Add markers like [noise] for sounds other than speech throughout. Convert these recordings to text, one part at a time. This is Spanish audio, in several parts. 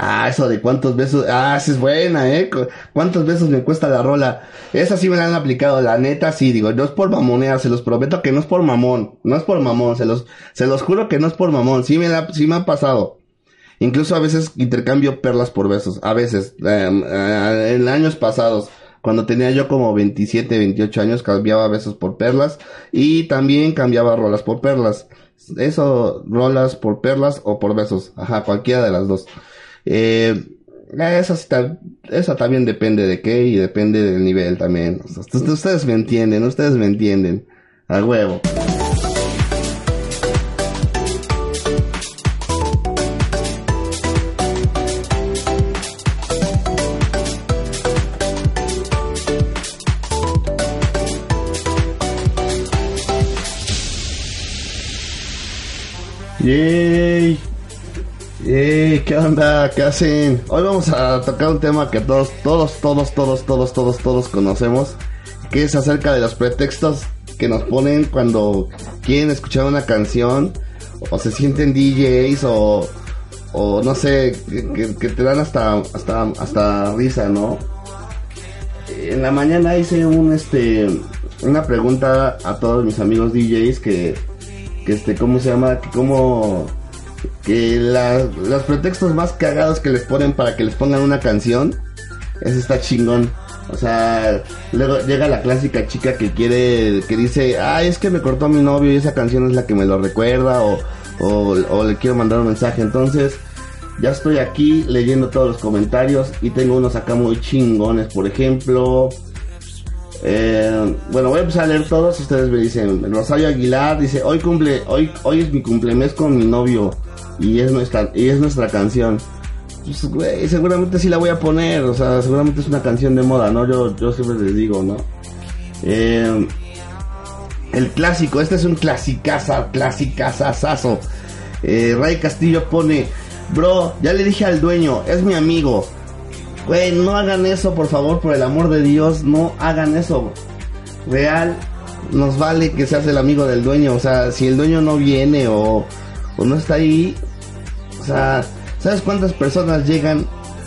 Ah, eso de cuántos besos. Ah, esa es buena, ¿eh? ¿Cuántos besos me cuesta la rola? Esa sí me la han aplicado, la neta sí, digo, no es por mamonear, se los prometo que no es por mamón, no es por mamón, se los, se los juro que no es por mamón, sí me la, sí me ha pasado. Incluso a veces intercambio perlas por besos, a veces, em, eh, en años pasados. Cuando tenía yo como 27, 28 años, cambiaba besos por perlas y también cambiaba rolas por perlas. Eso, rolas por perlas o por besos. Ajá, cualquiera de las dos. Eh, esa también depende de qué y depende del nivel también. Ustedes me entienden, ustedes me entienden. A huevo. Yay. ¿Qué onda? ¿Qué hacen? Hoy vamos a tocar un tema que todos, todos, todos, todos, todos, todos, todos conocemos, que es acerca de los pretextos que nos ponen cuando quieren escuchar una canción o se sienten DJs o, o no sé, que, te dan hasta, hasta, hasta risa, ¿no? En la mañana hice un, este, una pregunta a todos mis amigos DJs que que este, ¿cómo se llama? Que como que los pretextos más cagados que les ponen para que les pongan una canción, eso está chingón. O sea, luego llega la clásica chica que quiere, que dice, ay, es que me cortó mi novio y esa canción es la que me lo recuerda o, o, o le quiero mandar un mensaje. Entonces, ya estoy aquí leyendo todos los comentarios y tengo unos acá muy chingones. Por ejemplo, eh, bueno, voy a empezar a leer todos. Ustedes me dicen, Rosario Aguilar dice, hoy cumple, hoy, hoy es mi cumplemes con mi novio y es nuestra, y es nuestra canción. Pues, seguramente sí la voy a poner, o sea, seguramente es una canción de moda, ¿no? Yo, yo siempre les digo, ¿no? Eh, el clásico, este es un clasicaza, clasicazazazo. Eh, Ray Castillo pone, bro, ya le dije al dueño, es mi amigo. Güey, no hagan eso, por favor, por el amor de Dios, no hagan eso. Real, nos vale que seas el amigo del dueño. O sea, si el dueño no viene o, o no está ahí, ¿sabes cuántas personas llegan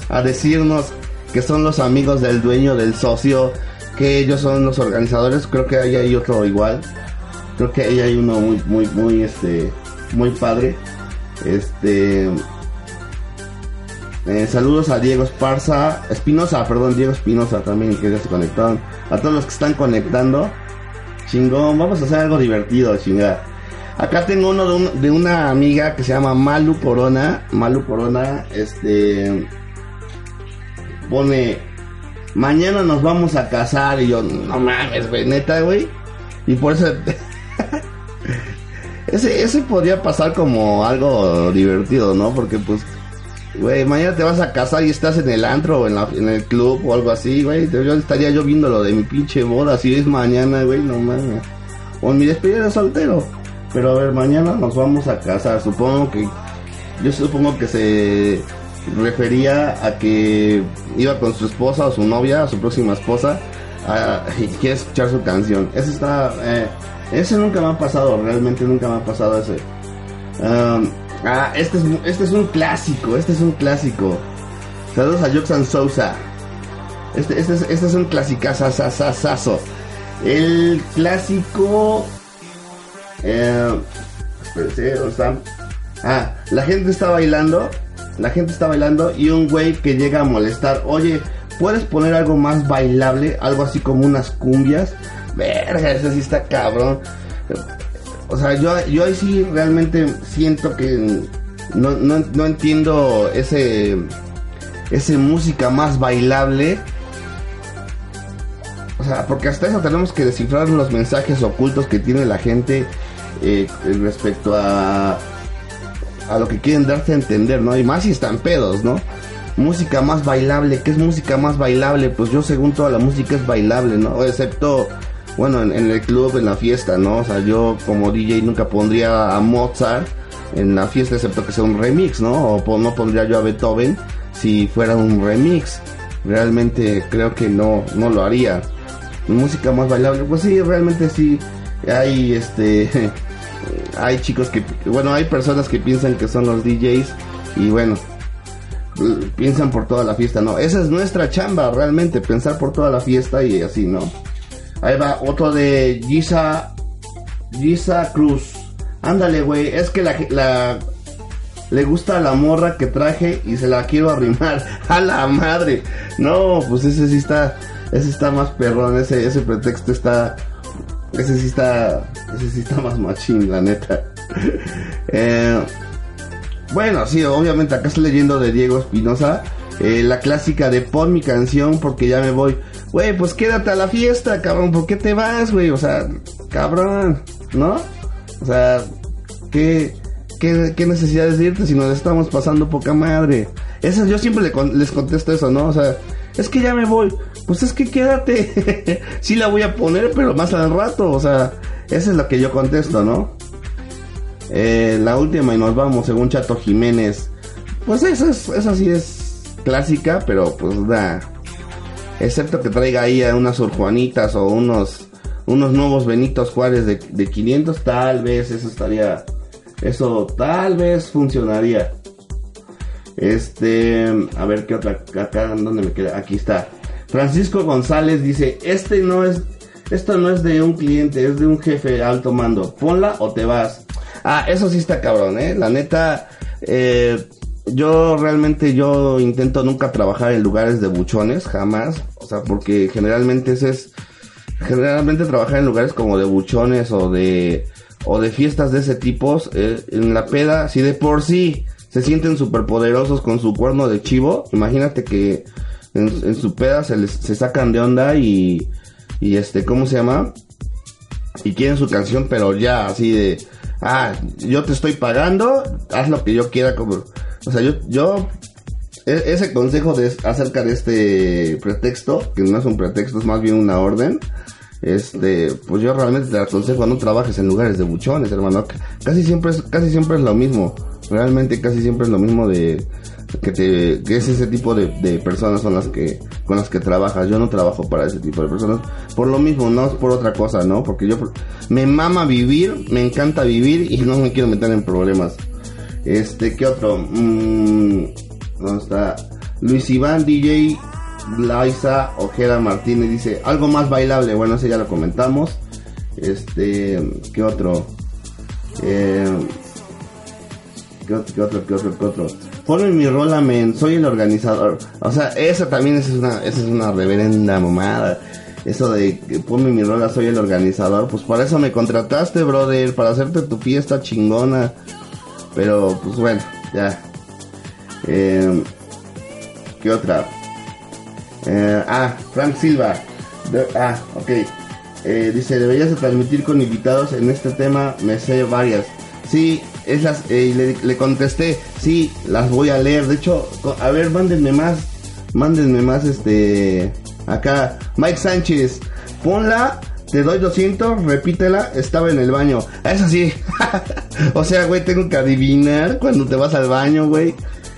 a decirnos que son los amigos del dueño, del socio, que ellos son los organizadores? Creo que ahí hay otro igual. Creo que ahí hay uno muy, muy, muy, este, muy padre. Este, eh, saludos a Diego Esparza, Espinosa, perdón, Diego Espinosa también que ya se conectaron. A todos los que están conectando. Chingón, vamos a hacer algo divertido, chingada. Acá tengo uno de, de, una amiga que se llama Malu Corona. Malu Corona, este. Pone. Mañana nos vamos a casar. Y yo, no mames, güey, neta, güey. Y por eso. [laughs] ese, ese podría pasar como algo divertido, ¿no? Porque pues Güey, mañana te vas a casar y estás en el antro o en, la, en el club o algo así, güey. Yo estaría yo viendo lo de mi pinche boda, si es mañana, güey, no mames. O en mi despedida de soltero. Pero a ver, mañana nos vamos a casar. Supongo que. Yo supongo que se refería a que iba con su esposa o su novia, o su próxima esposa, y quiere escuchar su canción. Ese está. Eh, nunca me ha pasado, realmente nunca me ha pasado ese. Ah, este es, este es un clásico, este es un clásico. Saludos a Joxan Sousa. Este, este, es, este es un clasicazazazazo. El clásico. Eh, Ah, la gente está bailando. La gente está bailando y un güey que llega a molestar. Oye, ¿puedes poner algo más bailable? Algo así como unas cumbias. Verga, ese sí está cabrón. O sea, yo, yo ahí sí realmente siento que no, no, entiendo ese, ese música más bailable. O sea, porque hasta eso tenemos que descifrar los mensajes ocultos que tiene la gente eh, respecto a, a lo que quieren darse a entender, ¿no? Y más si están pedos, ¿no? Música más bailable, ¿qué es música más bailable? Pues yo según toda la música es bailable, ¿no? Excepto bueno, en, el club, en la fiesta, ¿no? O sea, yo como DJ nunca pondría a Mozart en la fiesta excepto que sea un remix, ¿no? O no pondría yo a Beethoven si fuera un remix. Realmente creo que no, no lo haría. Música más bailable, pues sí, realmente sí. Hay este [laughs] hay chicos que bueno, hay personas que piensan que son los DJs y bueno, piensan por toda la fiesta, no. Esa es nuestra chamba, realmente, pensar por toda la fiesta y así, ¿no? Ahí va otro de Gisa, Gisa Cruz. Ándale, güey, es que la, la, le gusta la morra que traje y se la quiero arrimar. [laughs] A la madre. No, pues ese sí está, ese está más perrón, ese, ese pretexto está, ese sí está, ese sí está más machín, la neta. [laughs] eh, bueno, sí, obviamente acá estoy leyendo de Diego Espinosa. Eh, la clásica de pon mi canción porque ya me voy. Güey, pues quédate a la fiesta, cabrón. ¿Por qué te vas, güey? O sea, cabrón, ¿no? O sea, ¿qué, qué, qué necesidad de irte si nos estamos pasando poca madre? Eso, yo siempre les contesto eso, ¿no? O sea, es que ya me voy. Pues es que quédate. [laughs] sí la voy a poner, pero más al rato. O sea, eso es lo que yo contesto, ¿no? Eh, la última y nos vamos, según Chato Jiménez. Pues esa, es, esa sí es clásica, pero pues da. Excepto que traiga ahí a unas urjuanitas o unos, unos nuevos Benitos Juárez de, de 500, tal vez eso estaría. Eso tal vez funcionaría. Este, a ver qué otra, acá, ¿dónde me queda? Aquí está. Francisco González dice, este no es, esto no es de un cliente, es de un jefe alto mando. Ponla o te vas. Ah, eso sí está cabrón, eh. La neta, eh, yo realmente yo intento nunca trabajar en lugares de buchones, jamás. O sea, porque generalmente ese es, generalmente trabajar en lugares como de buchones o de, o de fiestas de ese tipo, eh, en la peda, si de por sí se sienten súper poderosos con su cuerno de chivo, imagínate que en, su peda se les, se sacan de onda y, y este, ¿cómo se llama? Y quieren su canción, pero ya, así de, ah, yo te estoy pagando, haz lo que yo quiera como, o sea, yo, yo, e, ese consejo de, acerca de este pretexto, que no es un pretexto, es más bien una orden, este, pues yo realmente te aconsejo no trabajes en lugares de buchones, hermano, casi siempre casi siempre es lo mismo, realmente casi siempre es lo mismo de, que te que es ese tipo de, de, personas son las que con las que trabajas. Yo no trabajo para ese tipo de personas. Por lo mismo no es por otra cosa no porque yo me mama vivir me encanta vivir y no me quiero meter en problemas. Este qué otro mmm, dónde está Luis Iván DJ Laisa Ojeda Martínez dice algo más bailable bueno ese ya lo comentamos. Este qué otro eh, ¿Qué otro, qué otro, qué otro, qué otro? Ponme mi rola, men, soy el organizador. O sea, esa también es una, esa es una reverenda mamada. Eso de ponme mi rola, soy el organizador. Pues para eso me contrataste, brother, para hacerte tu fiesta chingona. Pero, pues bueno, ya. Eh, ¿Qué otra? Eh, ah, Frank Silva. Ah, ok. Eh, dice, deberías de transmitir con invitados en este tema, me sé varias. Sí, esas, eh, le, contesté, sí, las voy a leer. De hecho, a ver, mándenme más, mándenme más, este, acá, Mike Sánchez, ponla, te doy 200, repítela, estaba en el baño. Es así. [laughs] o sea, güey, tengo que adivinar cuando te vas al baño, güey.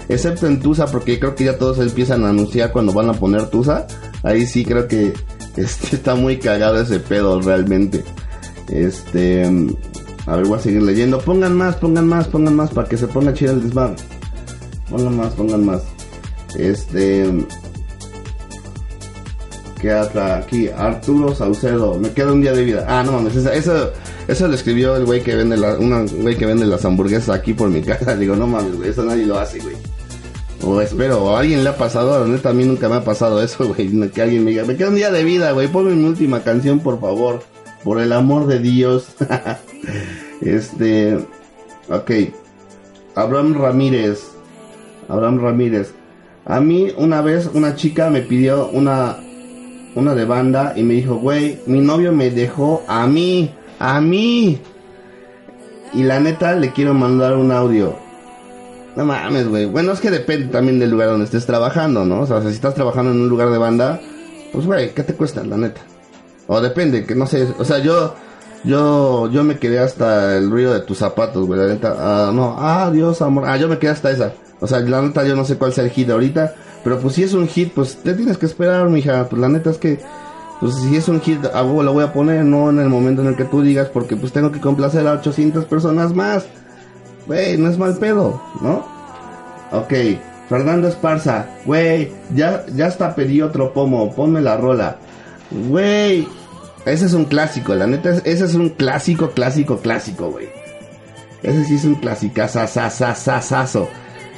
Excepto en Tusa, porque creo que ya todos empiezan a anunciar cuando van a poner Tusa. Ahí sí creo que [laughs] este, está muy cagado ese pedo realmente. Este, a ver, voy a seguir leyendo. Pongan más, pongan más, pongan más para que se ponga chido el desmar. Pongan más, pongan más. Este. ¿Qué hasta aquí? Arturo Saucedo. Me queda un día de vida. Ah, no mames. Eso, eso, lo escribió el güey que vende la, güey que vende las hamburguesas aquí por mi casa. [laughs] Digo, no mames, güey. Eso nadie lo hace, güey. O espero, o alguien le ha pasado, a neta a mí nunca me ha pasado eso, [laughs] güey. Que alguien me diga, me queda un día de vida, güey. Ponme mi última canción, por favor. Por el amor de Dios. [laughs] este. Ok. Abraham Ramírez. Abraham Ramírez. A mí una vez una chica me pidió una. Una de banda y me dijo, güey, mi novio me dejó a mí. A mí. Y la neta le quiero mandar un audio. No mames, güey. Bueno, es que depende también del lugar donde estés trabajando, ¿no? O sea, si estás trabajando en un lugar de banda, pues, güey, ¿qué te cuesta, la neta? O depende, que no sé, o sea, yo yo yo me quedé hasta el ruido de tus zapatos, güey, la neta. Ah, no, ah, Dios, amor. Ah, yo me quedé hasta esa. O sea, la neta yo no sé cuál sea el hit ahorita, pero pues si es un hit, pues te tienes que esperar, mija. Pues la neta es que pues si es un hit, a lo voy a poner, no en el momento en el que tú digas, porque pues tengo que complacer a 800 personas más. Güey, no es mal pedo, ¿no? Ok, Fernando Esparza, güey, ya, ya hasta pedí otro pomo, ponme la rola. Güey, ese es un clásico, la neta, ese es un clásico, clásico, clásico, güey. Ese sí es un clásico,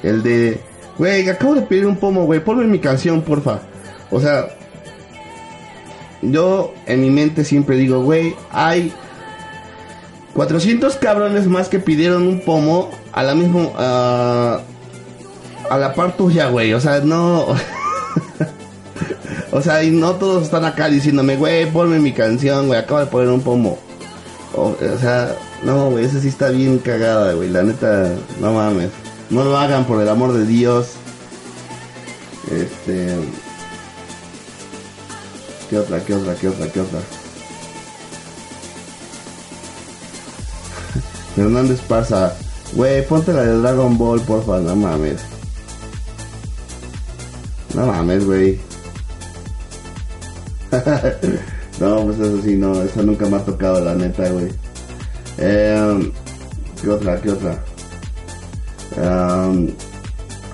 El de, güey, acabo de pedir un pomo, güey, ponme mi canción, porfa. O sea, yo en mi mente siempre digo, güey, hay 400 cabrones más que pidieron un pomo a la misma... a la par tuya, güey. O sea, no... [laughs] o sea, y no todos están acá diciéndome, güey, ponme mi canción, güey, acabo de poner un pomo. O, sea, no, güey, esa sí está bien cagada, güey. La neta, no mames. No lo hagan por el amor de Dios. Este... ¿Qué otra? ¿Qué otra? ¿Qué otra? ¿Qué otra? [laughs] Hernández pasa. Güey, ponte la de Dragon Ball, porfa, no mames. No mames, güey. [laughs] no, pues eso sí, no, eso nunca me ha tocado, la neta, güey. Eh, ¿Qué otra? ¿Qué otra? Um,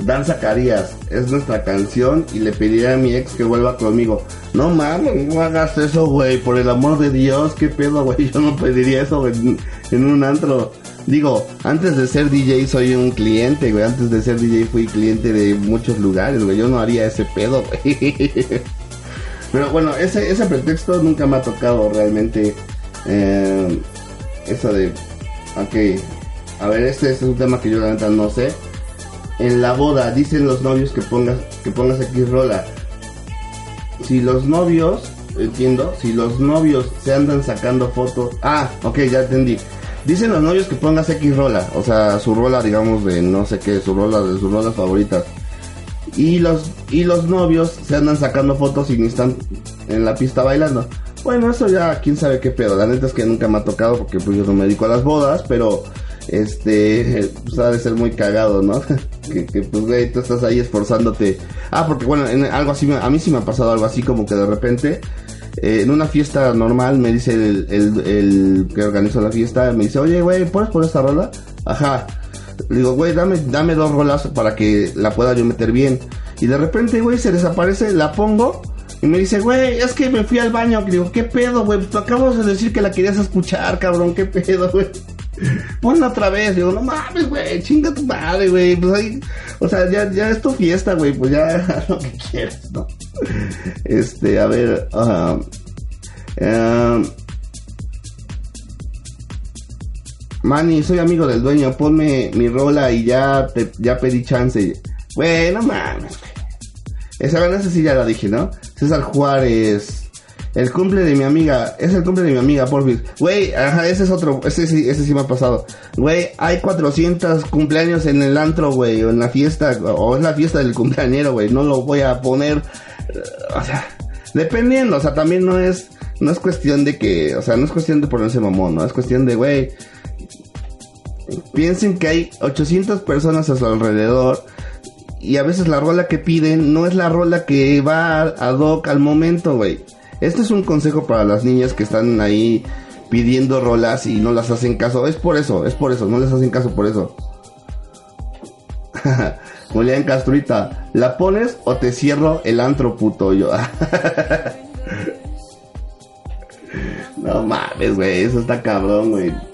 Dan Zacarías, es nuestra canción y le pediré a mi ex que vuelva conmigo. No mames, no hagas eso, güey, por el amor de Dios, qué pedo, güey, [laughs] yo no pediría eso en, un antro. Digo, antes de ser DJ soy un cliente, güey, antes de ser DJ fui cliente de muchos lugares, güey, yo no haría ese pedo. [laughs] Pero bueno, ese, ese pretexto nunca me ha tocado realmente. Eh, eso de, ok, a ver, este, este es un tema que yo la neta no sé en la boda dicen los novios que pongas que pongas aquí rola. Si los novios, entiendo, si los novios se andan sacando fotos, ah, ok, ya entendí. Dicen los novios que pongas X rola, o sea, su rola, digamos, de no sé qué, su rola, de sus rolas favoritas. Y los, y los novios se andan sacando fotos y ni están en la pista bailando. Bueno, eso ya, quién sabe qué pedo. La neta es que nunca me ha tocado porque pues yo no me dedico a las bodas, pero este, pues ha de ser muy cagado, ¿no? [laughs] que, que, pues, güey, tú estás ahí esforzándote. Ah, porque bueno, en algo así, a mí sí me ha pasado algo así como que de repente, eh, en una fiesta normal, me dice el, el, que organizó la fiesta, me dice, oye, güey, ¿puedes poner esta rola? Ajá. Le digo, güey, dame, dame dos rolas para que la pueda yo meter bien. Y de repente, güey, se desaparece, la pongo. Y me dice, güey, es que me fui al baño. Digo, ¿qué pedo, güey? Tú acabas de decir que la querías escuchar, cabrón. ¿Qué pedo, güey? [laughs] ponla otra vez. Digo, no mames, güey, chinga tu madre, güey. Pues o sea, ya, ya es tu fiesta, güey, pues ya [laughs] lo que quieras, ¿no? Este, a ver, uh, uh, Manny, soy amigo del dueño, ponme mi rola y ya te, ya pedí chance. Güey, no mames. Esa, esa sí ya la dije, ¿no? César Juárez. El cumple de mi amiga, es el cumple de mi amiga, porfis. Güey, ajá, ese es otro, ese sí, ese sí me ha pasado. Güey, hay 400 cumpleaños en el antro, güey, o en la fiesta, o es la fiesta del cumpleañero, güey, no lo voy a poner, eh, o sea, dependiendo, o sea, también no es, no es cuestión de que, o sea, no es cuestión de ponerse mamón, no es cuestión de, güey, piensen que hay 800 personas a su alrededor, y a veces la rola que piden no es la rola que va ad hoc al momento, güey. Este es un consejo para las niñas que están ahí pidiendo rolas y no las hacen caso. Es por eso, es por eso, no les hacen caso por eso. [laughs] Julián Castruita, ¿la pones o te cierro el antro puto yo? [laughs] no mames, güey, eso está cabrón, güey.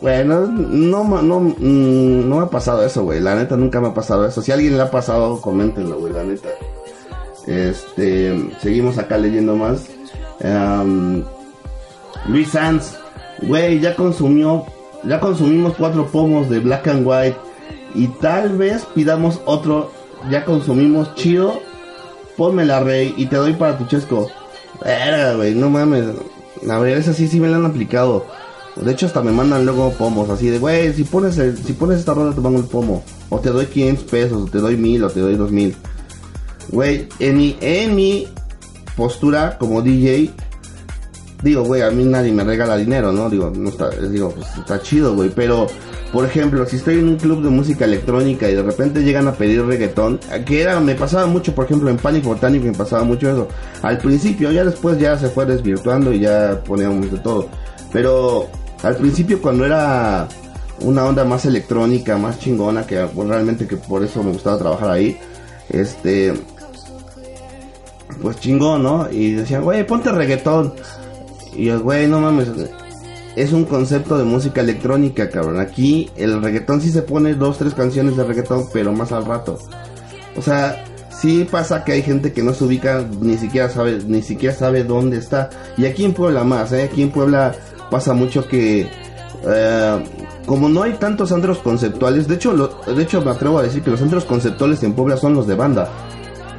Bueno, no, no, mm, no, me ha pasado eso, güey. La neta nunca me ha pasado eso. Si alguien le ha pasado, coméntenlo, güey, la neta. Este, seguimos acá leyendo más. Luis Sanz, güey, ya consumió, ya consumimos cuatro pomos de Black and White y tal vez pidamos otro. Ya consumimos chido, ponme la rey y te doy para tu chesco. Verga, güey, no mames. A ver, esa sí, sí me la han aplicado. De hecho, hasta me mandan luego pomos así de, güey, si pones, si pones esta rola te pongo el pomo. O te doy 500 pesos, o te doy 1000, o te doy 2000. Güey, en mi, en mi postura como DJ, digo, güey, a mí nadie me regala dinero, ¿no? Digo, no está, digo, pues está chido, güey, pero, por ejemplo, si estoy en un club de música electrónica y de repente llegan a pedir reggaetón, que era, me pasaba mucho, por ejemplo, en Panic Botánico me pasaba mucho eso. Al principio, ya después ya se fue desvirtuando y ya poníamos de todo. Pero, al principio cuando era una onda más electrónica, más chingona, que pues, realmente que por eso me gustaba trabajar ahí. Este, pues chingón, ¿no? Y decían, güey, ponte reggaetón. Y yo, güey, no mames, es un concepto de música electrónica, cabrón. Aquí el reggaetón sí se pone dos, tres canciones de reggaetón, pero más al rato. O sea, sí pasa que hay gente que no se ubica, ni siquiera sabe, ni siquiera sabe dónde está. Y aquí en Puebla más, ¿eh? Aquí en Puebla pasa mucho que eh, como no hay tantos centros conceptuales, de hecho, de hecho me atrevo a decir que los centros conceptuales en Puebla son los de banda.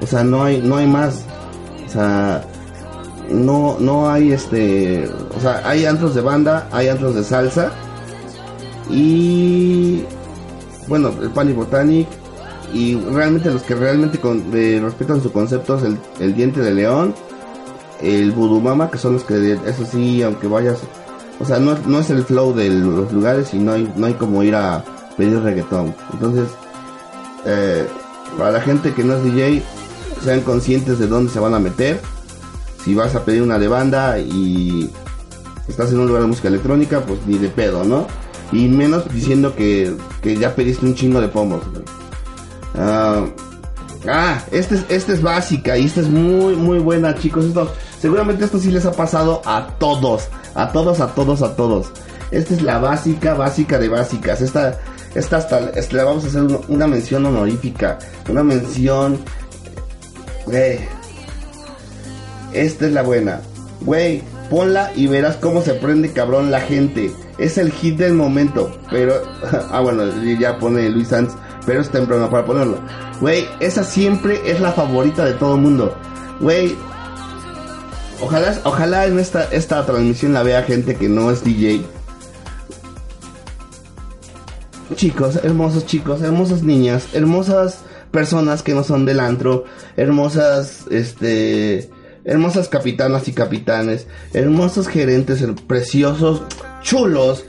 O sea, no hay, no hay más. O sea, no, no hay este, o sea, hay antros de banda, hay antros de salsa y bueno, el Panic Botanic y realmente los que realmente respetan su concepto es el, diente de león, el Mama, que son los que, eso sí, aunque vayas o sea, no, no es el flow de los lugares y no hay, no hay como ir a pedir reggaetón. Entonces, eh, para la gente que no es DJ, sean conscientes de dónde se van a meter. Si vas a pedir una de banda y estás en un lugar de música electrónica, pues ni de pedo, ¿no? Y menos diciendo que, que ya pediste un chingo de pomos. Ah, este es, este es básica y esta es muy, muy buena, chicos. Seguramente esto sí les ha pasado a todos. A todos, a todos, a todos. Esta es la básica, básica de básicas. Esta, esta hasta, le vamos a hacer una, mención honorífica. Una mención... Güey. Esta es la buena. Güey, ponla y verás cómo se prende cabrón la gente. Es el hit del momento. Pero... [laughs] ah, bueno, ya pone Luis Sanz. Pero es temprano para ponerlo. Güey, esa siempre es la favorita de todo el mundo. Güey, Ojalá, ojalá en esta, esta transmisión la vea gente que no es DJ. Chicos, hermosos chicos, hermosas niñas, hermosas personas que no son del antro, hermosas, este, hermosas capitanas y capitanes, hermosos gerentes, preciosos, chulos.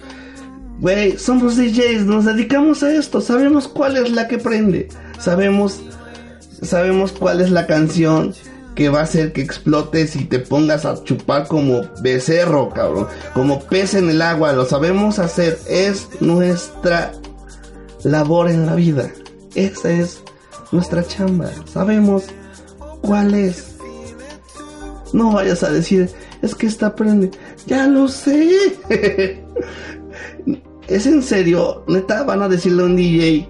Güey, somos DJs, nos dedicamos a esto, sabemos cuál es la que prende, sabemos, sabemos cuál es la canción que va a hacer que explotes y te pongas a chupar como becerro, cabrón. Como pez en el agua, lo sabemos hacer. Es nuestra labor en la vida. Esa es nuestra chamba. Sabemos cuál es. No vayas a decir, es que está prende. Ya lo sé. [laughs] es en serio, neta, van a decirle a un DJ,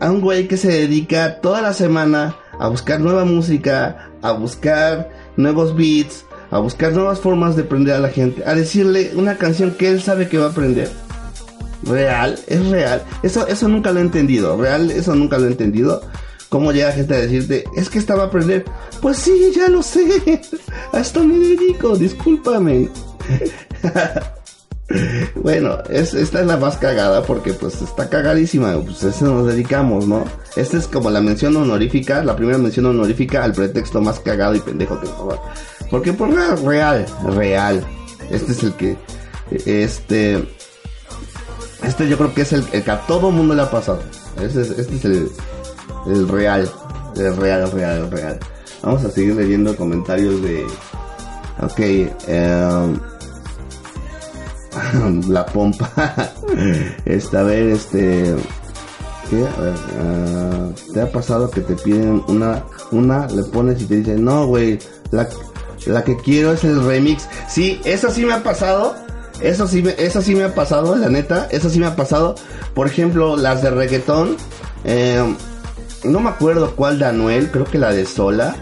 a un güey que se dedica toda la semana a buscar nueva música, a buscar nuevos beats, a buscar nuevas formas de aprender a la gente, a decirle una canción que él sabe que va a aprender. Real, es real. Eso, eso nunca lo he entendido. Real, eso nunca lo he entendido. ¿Cómo llega gente a decirte, es que estaba a aprender? Pues sí, ya lo sé. [laughs] A esto me dedico, discúlpame. [laughs] bueno, esta es la más cagada porque pues está cagadísima, pues eso nos dedicamos, ¿no? Esta es como la mención honorífica, la primera mención honorífica al pretexto más cagado y pendejo que favor. Porque por real, real. Este es el que, este, este yo creo que es el, que a todo mundo le ha pasado. Este es, este es el, real, el real, el real, real. Vamos a seguir leyendo comentarios de, ok, eh [laughs] la pompa. [laughs] Esta a ver, este. Ah, ¿Te ha pasado que te piden una, una, le pones y te dicen, no, güey, la, la que quiero es el remix? Sí, eso sí me ha pasado. Eso sí, me, eso sí me ha pasado, la neta. Eso sí me ha pasado. Por ejemplo, las de reggaetón. Em, no me acuerdo cuál de Anuel, creo que la de Sola.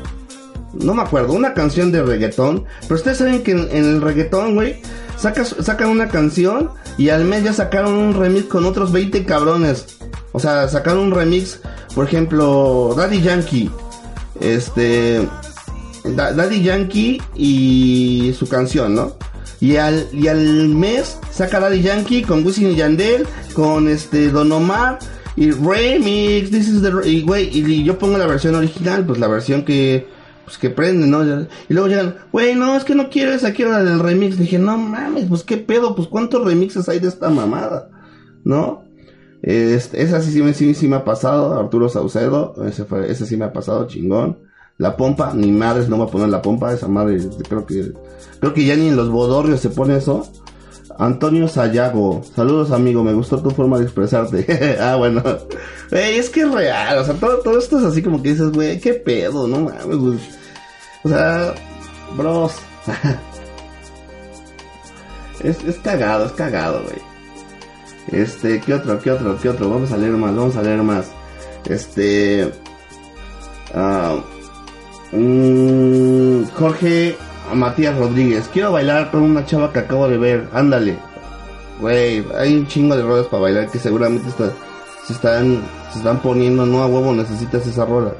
No me acuerdo, una canción de reggaetón. Pero ustedes saben que en, en el reggaetón, güey, sacan una canción y al mes ya sacaron un remix con otros 20 cabrones. O sea, sacaron un remix, por ejemplo, Daddy Yankee. Este. Daddy Yankee y su canción, ¿no? Y al, y al mes saca Daddy Yankee con Wisin y Yandel, con este Don Omar y remix. This is the, y, y yo pongo la versión original, pues la versión que pues que prenden, ¿no? Y luego llegan, güey, no, es que no quiero esa, quiero la del remix. dije, no mames, pues qué pedo, pues cuántos remixes hay de esta mamada, ¿no? Este, esa sí, sí, me ha pasado, Arturo Saucedo, ese, sí me ha pasado, chingón. La pompa, ni madres no va a poner la pompa, esa madre, creo que, creo que ya ni en los bodorrios se pone eso. Antonio Sayago, saludos amigo, me gustó tu forma de expresarte. [laughs] ah, bueno. es que es real, o sea, todo, todo esto es así como que dices, güey, qué pedo, no mames, güey. O sea, bros. es, es cagado, es cagado, güey. Este, ¿qué otro, qué otro, qué otro? Vamos a leer más, vamos a leer más. Este... Ah, mm, Jorge Matías Rodríguez. Quiero bailar con una chava que acabo de ver. Ándale. Güey, hay un chingo de rolas para bailar que seguramente se, están, se están poniendo. No a huevo necesitas esa rola.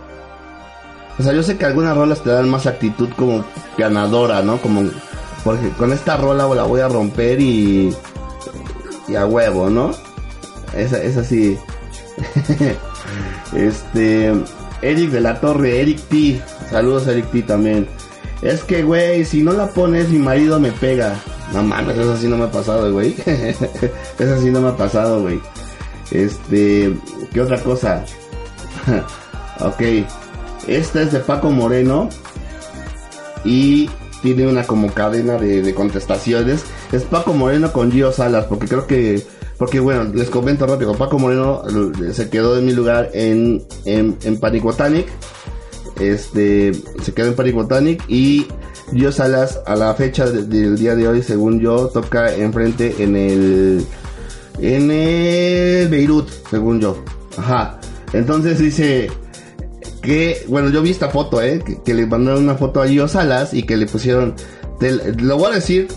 O sea, yo sé que algunas rolas te dan más actitud como ganadora, ¿no? Como, porque con esta rola la voy a romper y, y a huevo, ¿no? Esa, es así. [laughs] este, Eric de la Torre, Eric T. Saludos Eric T también. Es que, güey, si no la pones, mi marido me pega. No mames, eso sí no me ha pasado, güey. [laughs] eso sí no me ha pasado, güey. Este, ¿qué otra cosa? [laughs] ok. Esta es de Paco Moreno. Y tiene una como cadena de, contestaciones. Es Paco Moreno con Gio Salas, porque creo que porque bueno, les comento rápido, Paco Moreno se quedó en mi lugar en, en, en Panic Botanic este se quedó en Paris Botanic y Dios Salas a la fecha del día de hoy según yo toca enfrente en el en el Beirut según yo ajá entonces dice que bueno yo vi esta foto eh que, le mandaron una foto a Dios Salas y que le pusieron lo voy a decir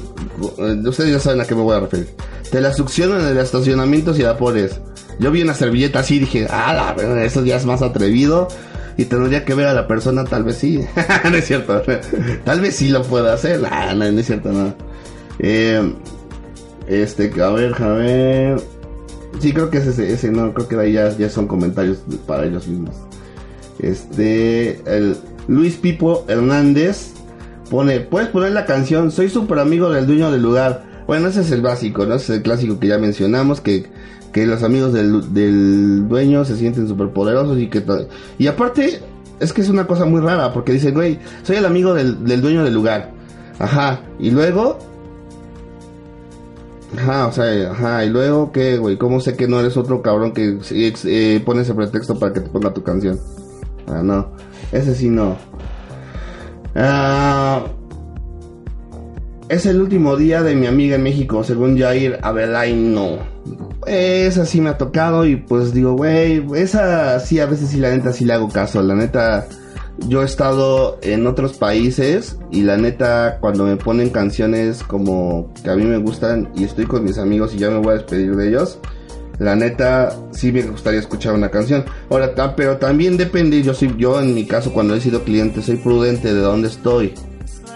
ustedes ya saben a qué me voy a referir te la succionan en el estacionamiento y Pores yo vi una servilleta así y dije ah eso ya es más atrevido y tendría que ver a la persona, tal vez sí. [laughs] no es cierto. [laughs] tal vez sí lo pueda hacer. Ah, no, no es cierto, no. Eh, este, a ver, a ver. Sí, creo que es ese, ese no, creo que ahí ya, ya son comentarios para ellos mismos. Este, el Luis Pipo Hernández pone, puedes poner la canción, soy súper amigo del dueño del lugar. Bueno, ese es el básico, ¿no? Ese es el clásico que ya mencionamos, que que los amigos del, dueño se sienten súper poderosos y que... Y aparte, es que es una cosa muy rara, porque dicen, güey, soy el amigo del, dueño del lugar. Ajá, y luego... Ajá, o sea, ajá, y luego, ¿qué, güey? ¿Cómo sé que no eres otro cabrón que eh, pone ese pretexto para que te ponga tu canción? Ah, no, ese sí no. Ah... Es el último día de mi amiga en México, según Jair no. Esa sí me ha tocado y pues digo, güey, esa sí a veces sí la neta sí le hago caso. La neta, yo he estado en otros países y la neta cuando me ponen canciones como que a mí me gustan y estoy con mis amigos y ya me voy a despedir de ellos, la neta sí me gustaría escuchar una canción. Ahora, pero también depende, yo soy yo en mi caso cuando he sido cliente soy prudente de dónde estoy.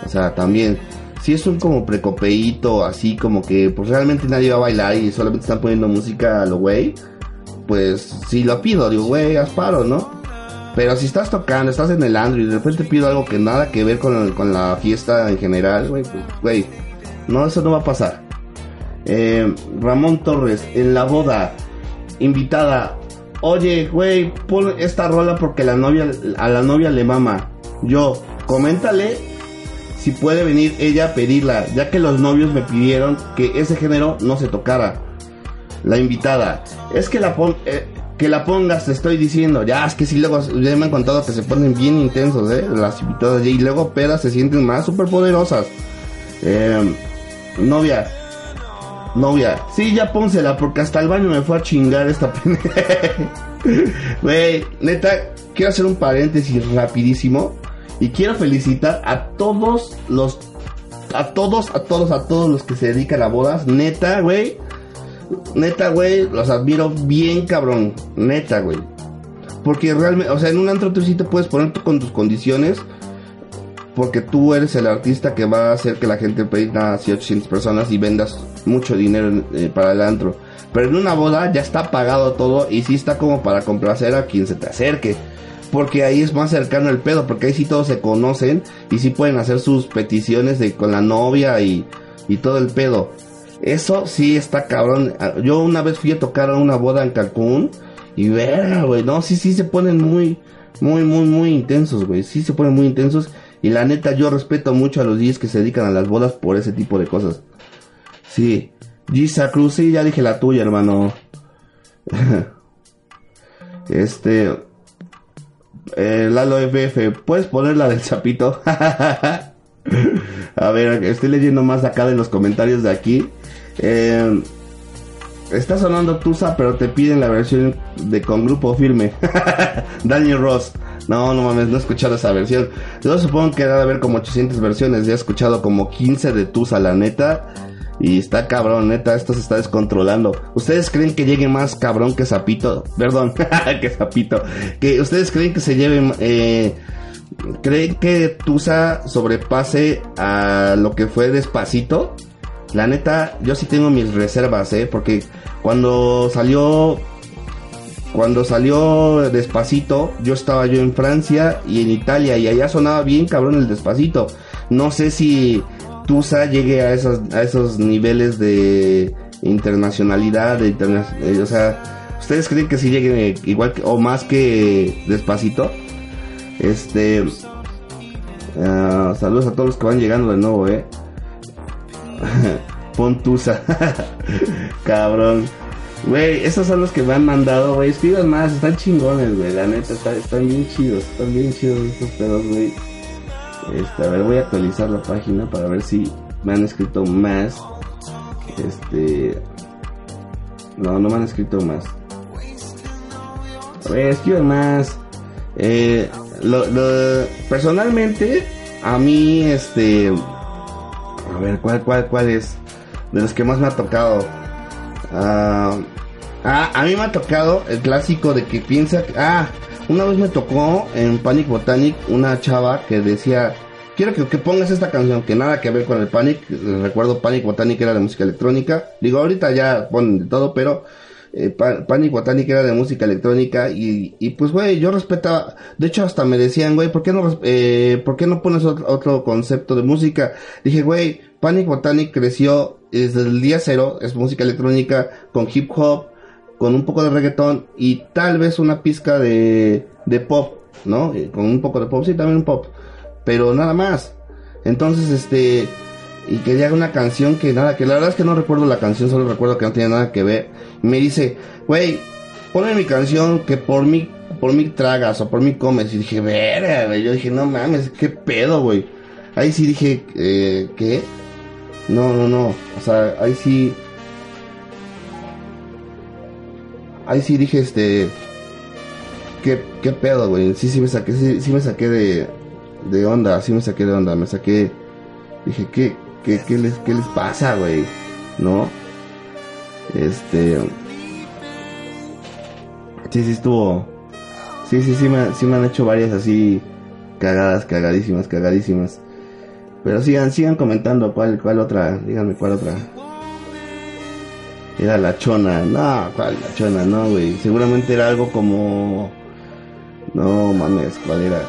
O sea, también si es un como precopeíto, así como que pues realmente nadie va a bailar y solamente están poniendo música a lo güey, pues si lo pido, digo, güey, haz paro, ¿no? Pero si estás tocando, estás en el andro y de repente pido algo que nada que ver con, con la fiesta en general, güey, pues, güey, no, eso no va a pasar. Eh, Ramón Torres, en la boda, invitada, oye, güey, pon esta rola porque la novia, a la novia le mama. Yo, coméntale si puede venir ella a pedirla, ya que los novios me pidieron que ese género no se tocara. La invitada, es que la, eh, que la pongas, te estoy diciendo, ya, es que si luego, ya me han contado que se ponen bien intensos, ¿eh? Las invitadas, y luego pedas se sienten más super poderosas. Eh, novia, novia, sí, ya pónsela, porque hasta el baño me fue a chingar esta [laughs] Wey, neta, quiero hacer un paréntesis rapidísimo y quiero felicitar a todos los. A todos, a todos, a todos los que se dedican a bodas. Neta, güey. Neta, güey. Los admiro bien, cabrón. Neta, güey. Porque realmente, o sea, en un antro tú sí te puedes poner con tus condiciones. Porque tú eres el artista que va a hacer que la gente pida a 800 personas y vendas mucho dinero eh, para el antro. Pero en una boda ya está pagado todo y sí está como para complacer a quien se te acerque porque ahí es más cercano el pedo, porque ahí sí todos se conocen y sí pueden hacer sus peticiones de con la novia y, y todo el pedo. Eso sí está cabrón. Yo una vez fui a tocar a una boda en Cancún y verga, güey, no, sí, sí se ponen muy, muy, muy, muy intensos, güey, sí se ponen muy intensos y la neta yo respeto mucho a los días que se dedican a las bodas por ese tipo de cosas. Sí. Gisa Cruz, sí, ya dije la tuya, hermano. [laughs] este. Eh, Lalo FF, ¿puedes poner la del sapito? [laughs] A ver, estoy leyendo más acá de los comentarios de aquí. Eh, está sonando Tusa, pero te piden la versión de con grupo firme. [laughs] Daniel Ross. No, no mames, no he escuchado esa versión. Yo supongo que debe haber como 800 versiones. Ya he escuchado como 15 de Tusa, la neta. Y está cabrón, neta, esto se está descontrolando. ¿Ustedes creen que llegue más cabrón que Zapito? Perdón, [laughs] que Zapito. Que ustedes creen que se lleve... Eh, ¿Creen que Tusa sobrepase a lo que fue despacito? La neta, yo sí tengo mis reservas, ¿eh? Porque cuando salió... Cuando salió Despacito, yo estaba yo en Francia y en Italia y allá sonaba bien cabrón el Despacito. No sé si Tusa llegue a esos, a esos niveles de internacionalidad, de eh, o sea, ¿ustedes creen que si llegue igual o más que Despacito? Este, ah, saludos a todos los que van llegando de nuevo, eh. [laughs] Pon Tusa, [laughs] cabrón. Güey, esos son los que me han mandado, güey. Escriban más, están chingones, güey. La neta, están bien chidos, están bien chidos estos pedos, güey. Este, a ver, voy a actualizar la página para ver si me han escrito más. Este. No, no me han escrito más. A ver, escriban más. Eh, lo, personalmente, a mí, este. A ver, ¿cuál, cuál, cuál es? De los que más me ha tocado. Ah, ah a mí me ha tocado el clásico de que piensa. Ah, una vez me tocó en Panic Botanic una chava que decía, quiero que, pongas esta canción, que nada que ver con el Panic, recuerdo Panic Botanic era de música electrónica, digo ahorita ya ponen de todo, pero eh, Panic Botanic era de música electrónica y, pues güey, yo respetaba, de hecho hasta me decían, güey, ¿por qué no, eh, ¿por qué no pones otro, concepto de música? Dije, güey, Panic Botanic creció desde el día cero, es música electrónica con hip hop, con un poco de reggaetón y tal vez una pizca de, de pop, ¿no? Con un poco de pop, sí, también un pop, pero nada más. Entonces, este, y quería una canción que nada, que la verdad es que no recuerdo la canción, solo recuerdo que no tenía nada que ver. Me dice, güey, ponme mi canción que por mí, por mí tragas o por mí comes. Y dije, verga, Yo dije, no mames, qué pedo, güey. Ahí sí dije, eh, ¿qué? No, no, no. O sea, ahí sí ahí sí dije, este, ¿qué, qué pedo, güey? Sí, sí me saqué, sí, sí me saqué de, de onda, sí me saqué de onda, me saqué, dije, ¿qué, qué, qué les, qué les pasa, güey? ¿No? Este, sí, sí estuvo, sí, sí, sí me, sí me han hecho varias así, cagadas, cagadísimas, cagadísimas. Pero sigan, sigan comentando cuál, cuál otra, díganme cuál otra. Era la chona. No, ¿cuál la chona? No, güey. Seguramente era algo como... No mames, ¿cuál era?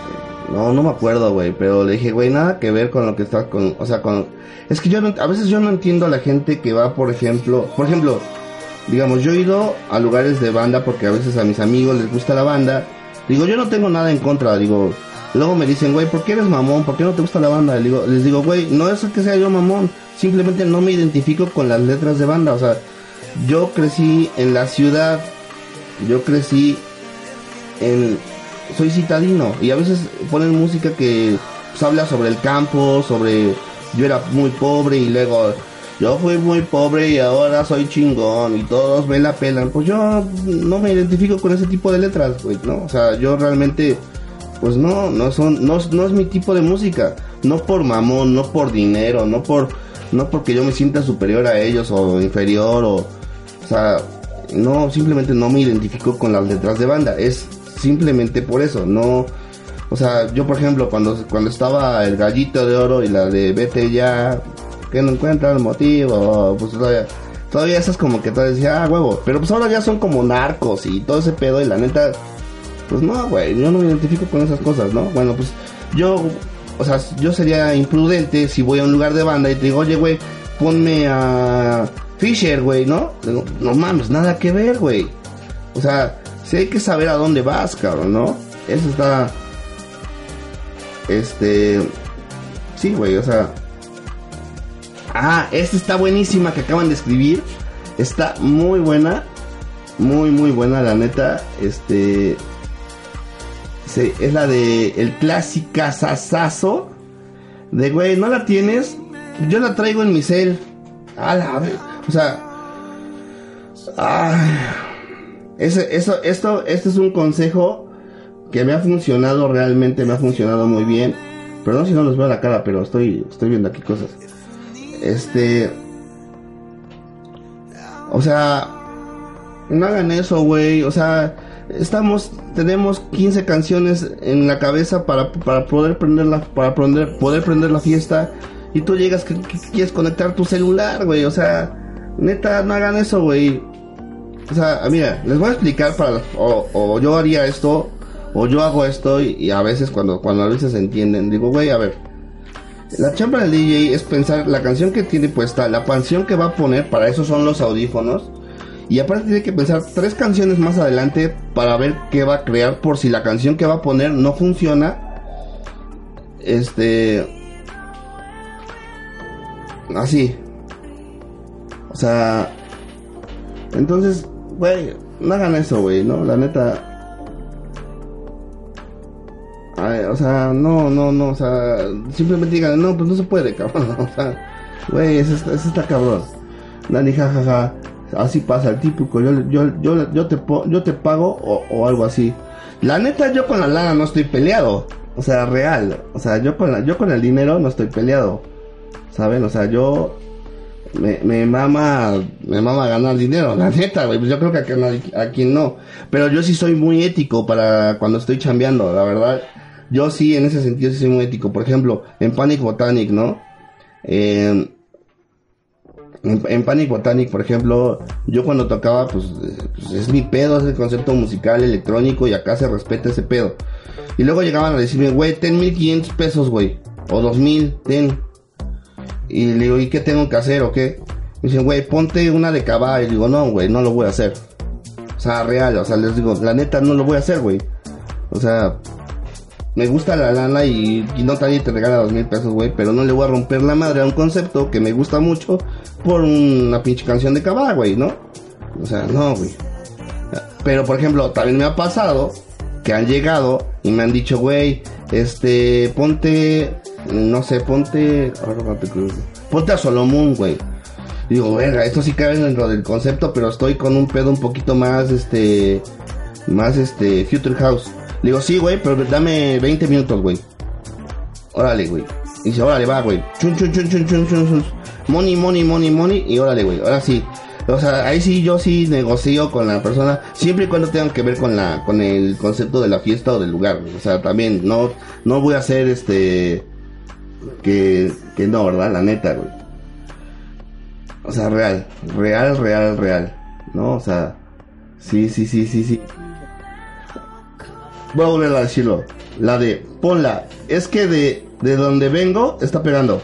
No, no me acuerdo, güey. Pero le dije, güey, nada que ver con lo que está con... O sea, con... Es que yo no, a veces yo no entiendo a la gente que va, por ejemplo... Por ejemplo, digamos, yo he ido a lugares de banda porque a veces a mis amigos les gusta la banda. Digo, yo no tengo nada en contra, digo... Luego me dicen, güey, ¿por qué eres mamón? ¿Por qué no te gusta la banda? Digo, les digo, güey, no es que sea yo mamón. Simplemente no me identifico con las letras de banda. O sea, yo crecí en la ciudad, yo crecí en... Soy citadino y a veces ponen música que pues, habla sobre el campo, sobre... Yo era muy pobre y luego yo fui muy pobre y ahora soy chingón y todos me la pelan. Pues yo no me identifico con ese tipo de letras, pues, ¿no? O sea, yo realmente, pues no, no son, no, no es mi tipo de música. No por mamón, no por dinero, no por, no porque yo me sienta superior a ellos o inferior o, o sea, no, simplemente no me identifico con las letras de banda. Es simplemente por eso. No, o sea, yo por ejemplo, cuando, cuando estaba el gallito de oro y la de vete ya, que no encuentra el motivo, pues todavía, todavía esas como que todavía decía, ah, huevo. Pero pues ahora ya son como narcos y todo ese pedo y la neta, pues no, güey, yo no me identifico con esas cosas, ¿no? Bueno, pues yo, o sea, yo sería imprudente si voy a un lugar de banda y te digo, oye, güey, ponme a Fisher, güey, ¿no? No, mames, nada que ver, güey. O sea, sí hay que saber a dónde vas, cabrón, ¿no? Eso está. Este. Sí, güey, o sea. Ah, esta está buenísima que acaban de escribir. Está muy buena. Muy, muy buena, la neta. Este. Sí, es la de el clásica sasazo. De güey, ¿no la tienes? Yo la traigo en mi cel. A la O sea. Ay, ese, eso, esto, este es un consejo que me ha funcionado realmente, me ha funcionado muy bien. Perdón si no los veo la cara, pero estoy, estoy viendo aquí cosas. Este. O sea, no hagan eso, güey. O sea, estamos, tenemos 15 canciones en la cabeza para, para poder prender la, para poder, poder prender la fiesta. Y tú llegas que, quieres conectar tu celular, güey. O sea, neta, no hagan eso, güey. O sea, mira, les voy a explicar para, o, yo haría esto, o yo hago esto, y, a veces cuando, cuando a veces entienden, digo, güey, a ver, la chamba del DJ es pensar la canción que tiene puesta, la canción que va a poner, para eso son los audífonos. Y aparte tiene que pensar tres canciones más adelante para ver qué va a crear por si la canción que va a poner no funciona. Este... Así. O sea... Entonces, güey, no hagan eso, güey, ¿no? La neta... o sea, no, no, no, o sea, simplemente digan, no, pues no se puede, [laughs] cabrón. O sea, güey, eso, está cabrón. Dani, jajaja, así pasa el típico, yo, yo, yo, yo, te, yo te pago o, o, algo así. La neta, yo con la lana no estoy peleado. O sea, real. O sea, yo con, la, yo con el dinero no estoy peleado. ¿Saben? O sea, yo me, me mama me mama ganar dinero, la neta, güey. Pues yo creo que a, a no. Pero yo sí soy muy ético para cuando estoy chambeando, la verdad. Yo sí, en ese sentido, sí soy muy ético. Por ejemplo, en Panic Botanic, ¿no? en, Panic Botanic, por ejemplo, yo cuando tocaba, pues, pues, es mi pedo, es el concepto musical, electrónico, y acá se respeta ese pedo. Y luego llegaban a decirme, güey, ten 1500 pesos, güey. O 2000, ten. Y le digo, ¿y qué tengo que hacer o qué? Me dicen, güey, ponte una de caballo. Y digo, no, güey, no lo voy a hacer. O sea, real, o sea, les digo, la neta no lo voy a hacer, güey. O sea, me gusta la lana y, no nadie te regala dos mil pesos, güey, pero no le voy a romper la madre a un concepto que me gusta mucho por una pinche canción de caballo, güey, ¿no? O sea, no, güey. Pero, por ejemplo, también me ha pasado que han llegado y me han dicho, güey, este, ponte, no sé, ponte, ponte a Solomon, güey. Digo, verga, esto sí cabe dentro del concepto, pero estoy con un pedo un poquito más, este, más, este, Future House. Le digo, sí, güey, pero dame 20 minutos, güey. Órale, güey. Y dice, órale, va, güey. Chun, chun, chun, chun, chun, chun, Money, money, money, money. Y órale, güey. Ahora sí. O sea, ahí sí yo sí negocio con la persona, siempre y cuando tengan que ver con la, con el concepto de la fiesta o del lugar. O sea, también no, no voy a hacer este, que, que no, ¿verdad? La neta, güey. O sea, real, real, real, real. ¿No? O sea, sí, sí, sí, sí, sí voy a volver a decirlo. La de ponla. Es que de, de donde vengo está pegando.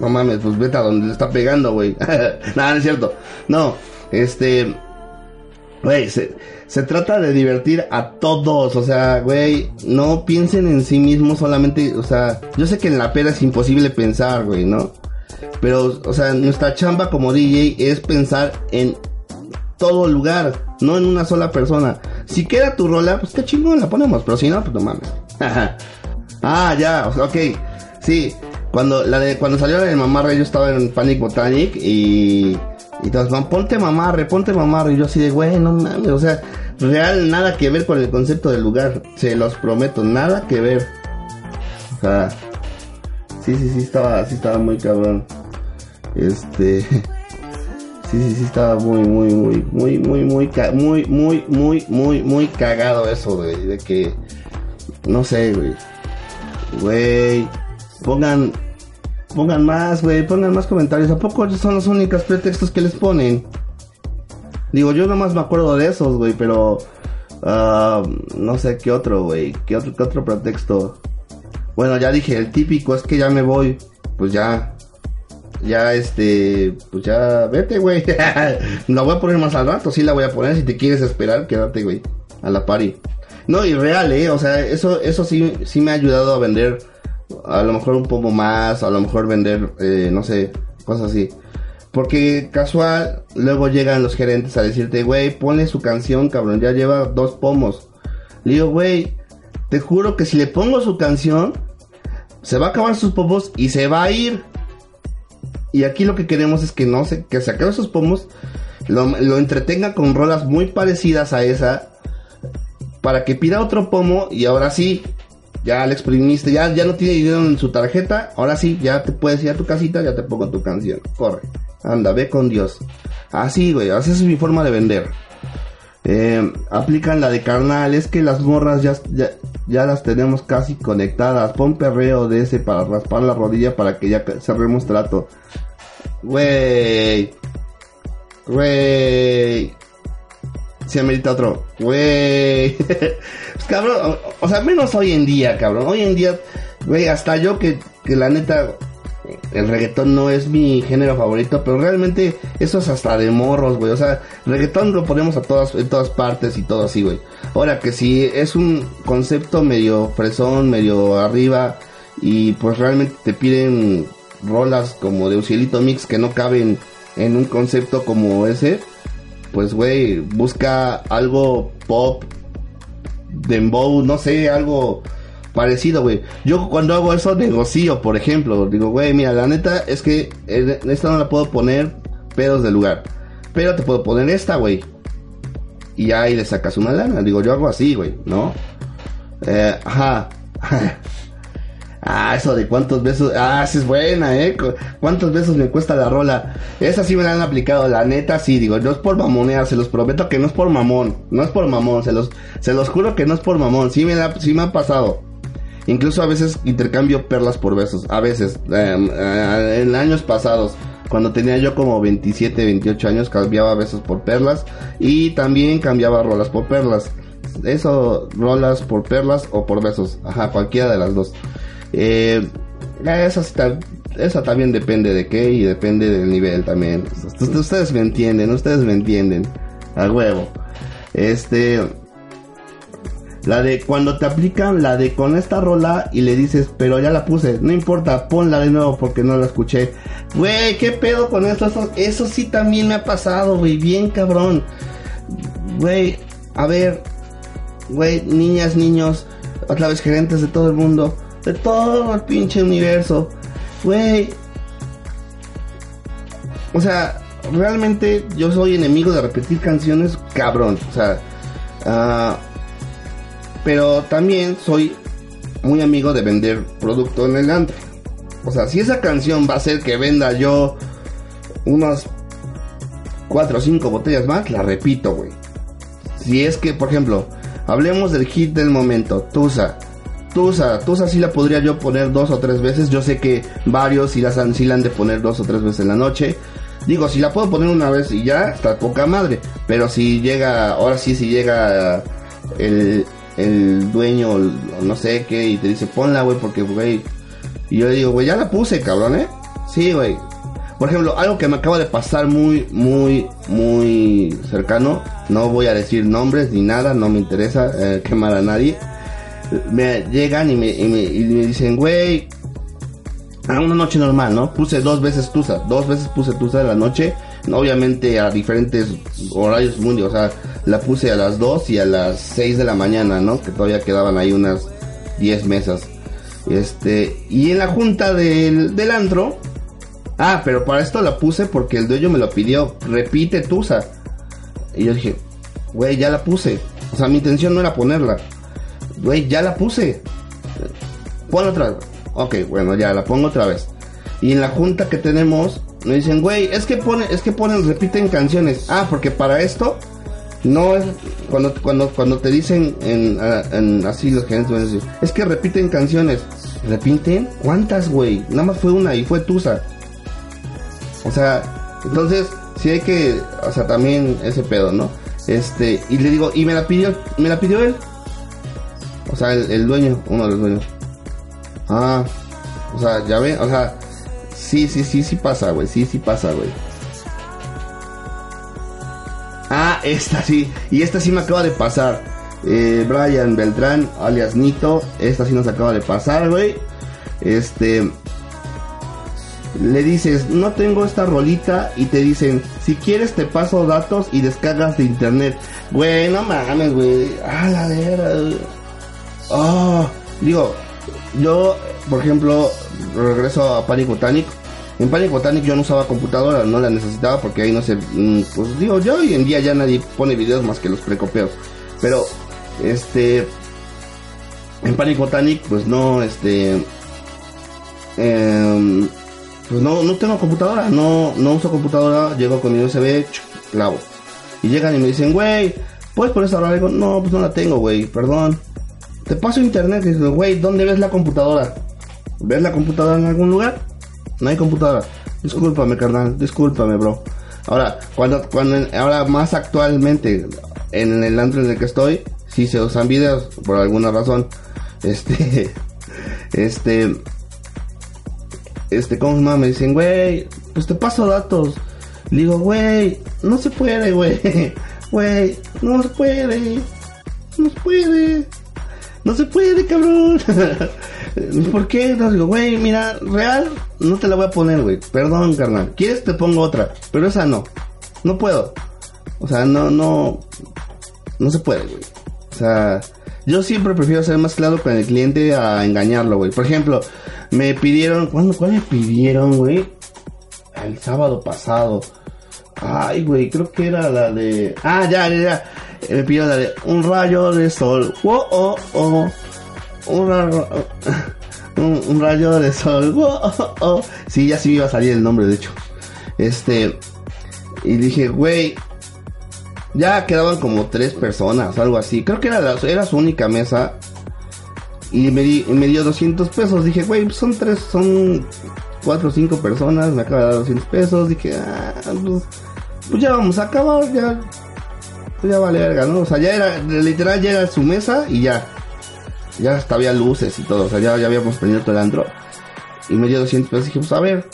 No mames, pues vete a donde está pegando, güey. [laughs] Nada, no es cierto. No, este. Güey, se, se trata de divertir a todos. O sea, güey, no piensen en sí mismos solamente. O sea, yo sé que en la pera es imposible pensar, güey, ¿no? Pero, o sea, nuestra chamba como DJ es pensar en todo lugar, no en una sola persona. Si queda tu rola, pues qué chingón, la ponemos, pero si no, pues no mames. ah, ya, ok. Sí, cuando la de cuando salió la de mamarre yo estaba en Panic Botanic y y todos van, ponte mamarre, ponte mamarre y yo así de, güey, no mames, o sea, real nada que ver con el concepto del lugar, se los prometo, nada que ver. O sea, sí, sí, sí estaba, sí estaba muy cabrón. Este [laughs] Sí, sí, sí, estaba muy, muy, muy, muy, muy, muy, muy, muy, muy, muy, muy cagado eso. De que, no sé, güey. Güey, pongan, pongan más, güey, pongan más comentarios. ¿A poco son los únicos pretextos que les ponen? Digo, yo nomás me acuerdo de esos, güey, pero uh, no sé qué otro, güey. ¿Qué otro, ¿Qué otro pretexto? Bueno, ya dije, el típico es que ya me voy. Pues ya, ya este, pues ya vete, güey. [laughs] la voy a poner más al rato, sí la voy a poner. Si te quieres esperar, quédate, güey, a la pari. No, y real, eh, o sea, eso, eso sí, sí me ha ayudado a vender a lo mejor un poco más, a lo mejor vender, eh, no sé, cosas así. Porque casual, luego llegan los gerentes a decirte, güey, ponle su canción, cabrón, ya lleva dos pomos. Le digo, güey, te juro que si le pongo su canción, se va a acabar sus pomos y se va a ir. Y aquí lo que queremos es que no se, que se acabe sus pomos, lo, lo entretenga con rolas muy parecidas a esa, para que pida otro pomo y ahora sí, ya le exprimiste, ya, ya no tiene dinero en su tarjeta, ahora sí, ya te puedes ir a tu casita, ya te pongo tu canción, corre, anda, ve con Dios. Así, güey, así es mi forma de vender. Eh, aplican la de carnal, es que las morras ya, ya, ya, las tenemos casi conectadas. Pon perreo de ese para raspar la rodilla para que ya cerremos trato. Güey. Güey. Se amerita otro. Güey. [laughs] pues cabrón, o, o, sea, menos hoy en día, cabrón. Hoy en día, güey, hasta yo que, que la neta el reggaetón no es mi género favorito, pero realmente eso es hasta de morros, güey. O sea, reggaetón lo ponemos a todas, en todas partes y todo así, güey. Ahora que si es un concepto medio fresón, medio arriba, y pues realmente te piden rolas como de un cielito mix que no caben en un concepto como ese, pues güey, busca algo pop, dembow, no sé, algo parecido, güey. Yo cuando hago eso negocio, por ejemplo. Digo, güey, mira, la neta es que esta no la puedo poner pedos del lugar. Pero te puedo poner esta, güey. Y ahí le sacas una lana. Digo, yo hago así, güey, ¿no? Eh, ajá. [laughs] ah, eso de cuántos besos. Ah, sí es buena, ¿eh? ¿Cuántos besos me cuesta la rola? Esa sí me la han aplicado, la neta sí. Digo, no es por mamonear, se los prometo que no es por mamón. No es por mamón, se los, se los juro que no es por mamón. Sí me, da, sí me ha pasado. Incluso a veces intercambio perlas por besos. A veces. Eh, eh, en años pasados. Cuando tenía yo como 27, 28 años, cambiaba besos por perlas. Y también cambiaba rolas por perlas. Eso, rolas por perlas o por besos. Ajá, cualquiera de las dos. Eh, esa, esa también depende de qué y depende del nivel también. Ustedes me entienden, ustedes me entienden. A huevo. Este la de cuando te aplican la de con esta rola y le dices, pero ya la puse, no importa, ponla de nuevo porque no la escuché. Güey, ¿qué pedo con esto? Eso, sí también me ha pasado, güey, bien cabrón. Güey, a ver, güey, niñas, niños, otra vez gerentes de todo el mundo, de todo el pinche universo. Güey. O sea, realmente yo soy enemigo de repetir canciones, cabrón. O sea, uh, pero también soy muy amigo de vender producto en el antro. O sea, si esa canción va a hacer que venda yo unas 4 o 5 botellas más, la repito, güey. Si es que, por ejemplo, hablemos del hit del momento, Tusa. Tusa, Tusa sí la podría yo poner dos o tres veces. Yo sé que varios sí, han, sí la han de poner dos o tres veces en la noche. Digo, si la puedo poner una vez y ya, está poca madre. Pero si llega, ahora sí, si llega el, el dueño, no sé qué, y te dice, ponla, güey, porque, güey. Y yo le digo, güey, ya la puse, cabrón, ¿eh? Sí, güey. Por ejemplo, algo que me acaba de pasar muy, muy, muy cercano. No voy a decir nombres ni nada, no me interesa eh, quemar a nadie. Me llegan y me, y me, dicen, güey, a una noche normal, ¿no? Puse dos veces Tusa, dos veces puse Tusa en la noche obviamente a diferentes horarios mundiales, o sea, la puse a las 2 y a las 6 de la mañana, ¿no? Que todavía quedaban ahí unas 10 mesas. Este, y en la junta del, del antro, ah, pero para esto la puse porque el dueño me lo pidió, repite Tusa. Y yo dije, güey, ya la puse. O sea, mi intención no era ponerla. Güey, ya la puse. Ponla otra vez. Ok, bueno, ya la pongo otra vez. Y en la junta que tenemos, me dicen, güey, es que ponen, es que ponen, repiten canciones. Ah, porque para esto no es cuando cuando cuando te dicen en, así los gerentes es que repiten canciones. ¿Repiten? ¿Cuántas, güey? Nada más fue una y fue Tusa. O sea, entonces sí hay que, o sea, también ese pedo, ¿no? Este, y le digo, y me la pidió, me la pidió él. O sea, el, el dueño, uno de los dueños. Ah, o sea, ya ven, o sea, Sí, sí, sí, sí pasa, güey. Sí, sí pasa, güey. Ah, esta sí. Y esta sí me acaba de pasar. Eh, Brian Beltrán, alias Nito. Esta sí nos acaba de pasar, güey. este, le dices, no tengo esta rolita y te dicen, si quieres te paso datos y descargas de internet. Güey, no mames, güey. Ah, la verdad. Oh, digo, yo, por ejemplo, regreso a Panic Botanic. En Panic Botanic yo no usaba computadora, no la necesitaba porque ahí no se, mm, pues digo, yo hoy en día ya nadie pone videos más que los precopeos. Pero, este, en Panic Botanic, pues no, este, eh, pues no, no tengo computadora, no, no uso computadora, llego con mi USB, clavo. Y llegan y me dicen, güey, ¿puedes poner esa rola? Digo, no, pues no la tengo, güey, perdón. Te paso internet, y digo, güey, ¿dónde ves la computadora? ¿Ves la computadora en algún lugar? No hay computadora. Discúlpame, carnal, discúlpame, bro. Ahora, cuando, cuando, ahora más actualmente, en el antro en el que estoy, sí se usan videos, por alguna razón. Este, [laughs] este, este, ¿cómo se? Me dicen, güey, pues te paso datos. Digo, güey, no se puede, güey. [laughs] Güey, no se puede. No se puede. No se puede, cabrón. [laughs] ¿Por qué? No digo, güey, mira, real, no te la voy a poner, güey. Perdón, carnal. ¿Quieres? Te pongo otra. Pero esa no. No puedo. O sea, no, no. No se puede, güey. O sea, yo siempre prefiero ser más claro con el cliente a engañarlo, güey. Por ejemplo, me pidieron, ¿cuándo, ¿cuál me pidieron, güey? El sábado pasado. Ay, güey, creo que era la de... Ah, ya, ya, ya. Me pidieron la de un rayo de sol. Oh, oh, oh. Un, un, rayo de sol. [laughs] Oh. Sí, ya sí me iba a salir el nombre, de hecho. Este... Y dije, güey, ya quedaban como tres personas, algo así. Creo que era, era su única mesa. Y me, di, me dio 200 pesos. Dije, güey, son tres, son cuatro o cinco personas. Me acaba de dar 200 pesos. Dije, ah, pues, pues, ya vamos a acabar. Ya, pues ya vale verga, ¿no? O sea, ya era, literal, ya era su mesa y ya. Ya hasta había luces y todo. O sea, ya, ya habíamos prendido todo el antro. Y me dio 200 pesos. Dije, pues a ver.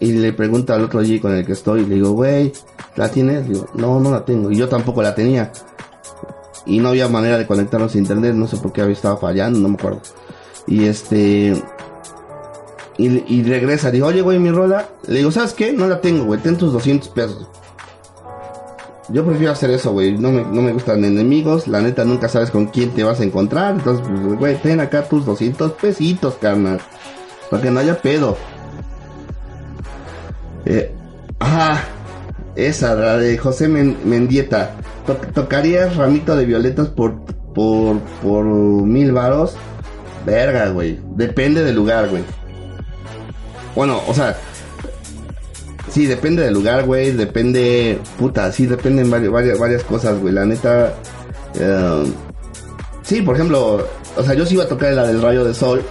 Y le pregunta al otro allí con el que estoy. Y le digo, güey, ¿la tienes? Digo, no, no la tengo. Y yo tampoco la tenía y no había manera de conectarnos a internet, no sé por qué había estado fallando, no me acuerdo. Y este y, regresa, digo, oye, güey, mi rola. Le digo, ¿sabes qué? No la tengo, güey, ten tus 200 pesos. Yo prefiero hacer eso, güey. No me, no me gustan enemigos. La neta, nunca sabes con quién te vas a encontrar. Entonces, pues, güey, ten acá tus 200 pesitos, carnal. Para que no haya pedo. Eh, ajá. Esa, la de José Mendieta tocarías ramito de violetas por, por, por mil varos. Verga, güey. Depende del lugar, güey. Bueno, o sea, sí, depende del lugar, güey. Depende, puta, sí, dependen varias, varias, cosas, güey. La neta, eh, sí, por ejemplo, o sea, yo sí iba a tocar la del rayo de sol,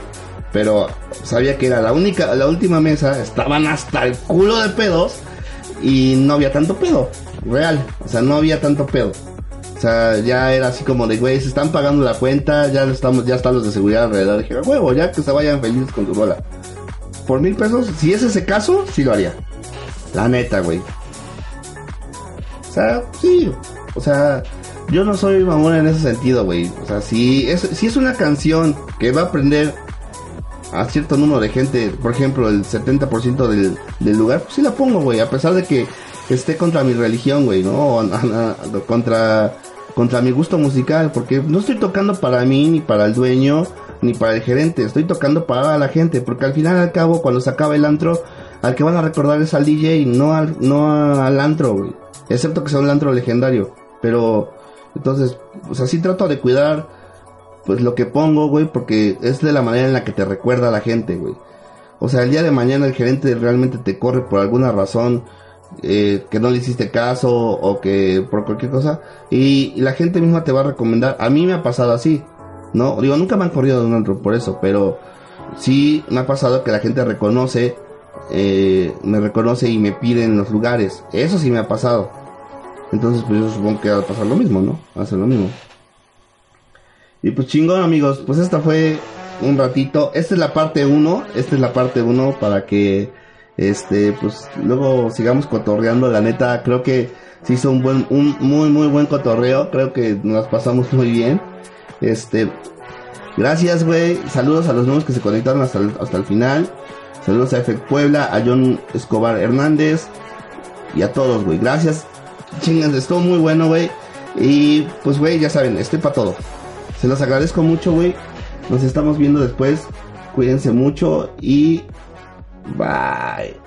pero sabía que era la única, la última mesa, estaban hasta el culo de pedos y no había tanto pedo real. O sea, no había tanto pedo. O sea, ya era así como de, güey, se están pagando la cuenta, ya estamos, ya están los de seguridad alrededor. Dije, huevo, ya que se vayan felices con tu bola. Por mil pesos, si es ese caso, sí lo haría. La neta, güey. O sea, sí. O sea, yo no soy mamón en ese sentido, güey. O sea, si es, si es una canción que va a aprender a cierto número de gente, por ejemplo, el 70% del, del lugar, pues sí la pongo, güey. A pesar de que esté contra mi religión, güey, ¿no? contra, contra mi gusto musical, porque no estoy tocando para mí, ni para el dueño, ni para el gerente, estoy tocando para la gente, porque al final al cabo, cuando se acaba el antro, al que van a recordar es al DJ, no al, no al antro, güey. Excepto que sea un antro legendario. Pero, entonces, pues así trato de cuidar, pues lo que pongo, güey, porque es de la manera en la que te recuerda a la gente, güey. O sea, el día de mañana el gerente realmente te corre por alguna razón eh, que no le hiciste caso o que por cualquier cosa y, la gente misma te va a recomendar. A mí me ha pasado así, ¿no? Digo, nunca me han corrido de un antro por eso, pero sí me ha pasado que la gente reconoce, eh, me reconoce y me pide en los lugares. Eso sí me ha pasado. Entonces, pues yo supongo que va a pasar lo mismo, ¿no? Va a ser lo mismo. Y pues chingón, amigos. Pues esta fue un ratito. Esta es la parte 1. Esta es la parte 1 para que este, pues luego sigamos cotorreando, la neta, creo que se hizo un buen, un muy muy buen cotorreo, creo que nos pasamos muy bien. Este, Gracias, güey. Saludos a los nuevos que se conectaron hasta hasta el final. Saludos a Efect Puebla, a John Escobar Hernández y a todos, güey. Gracias. Chingas, estuvo muy bueno, güey. Y pues, güey, ya saben, estoy para todo. Se los agradezco mucho, güey. Nos estamos viendo después. Cuídense mucho y bye.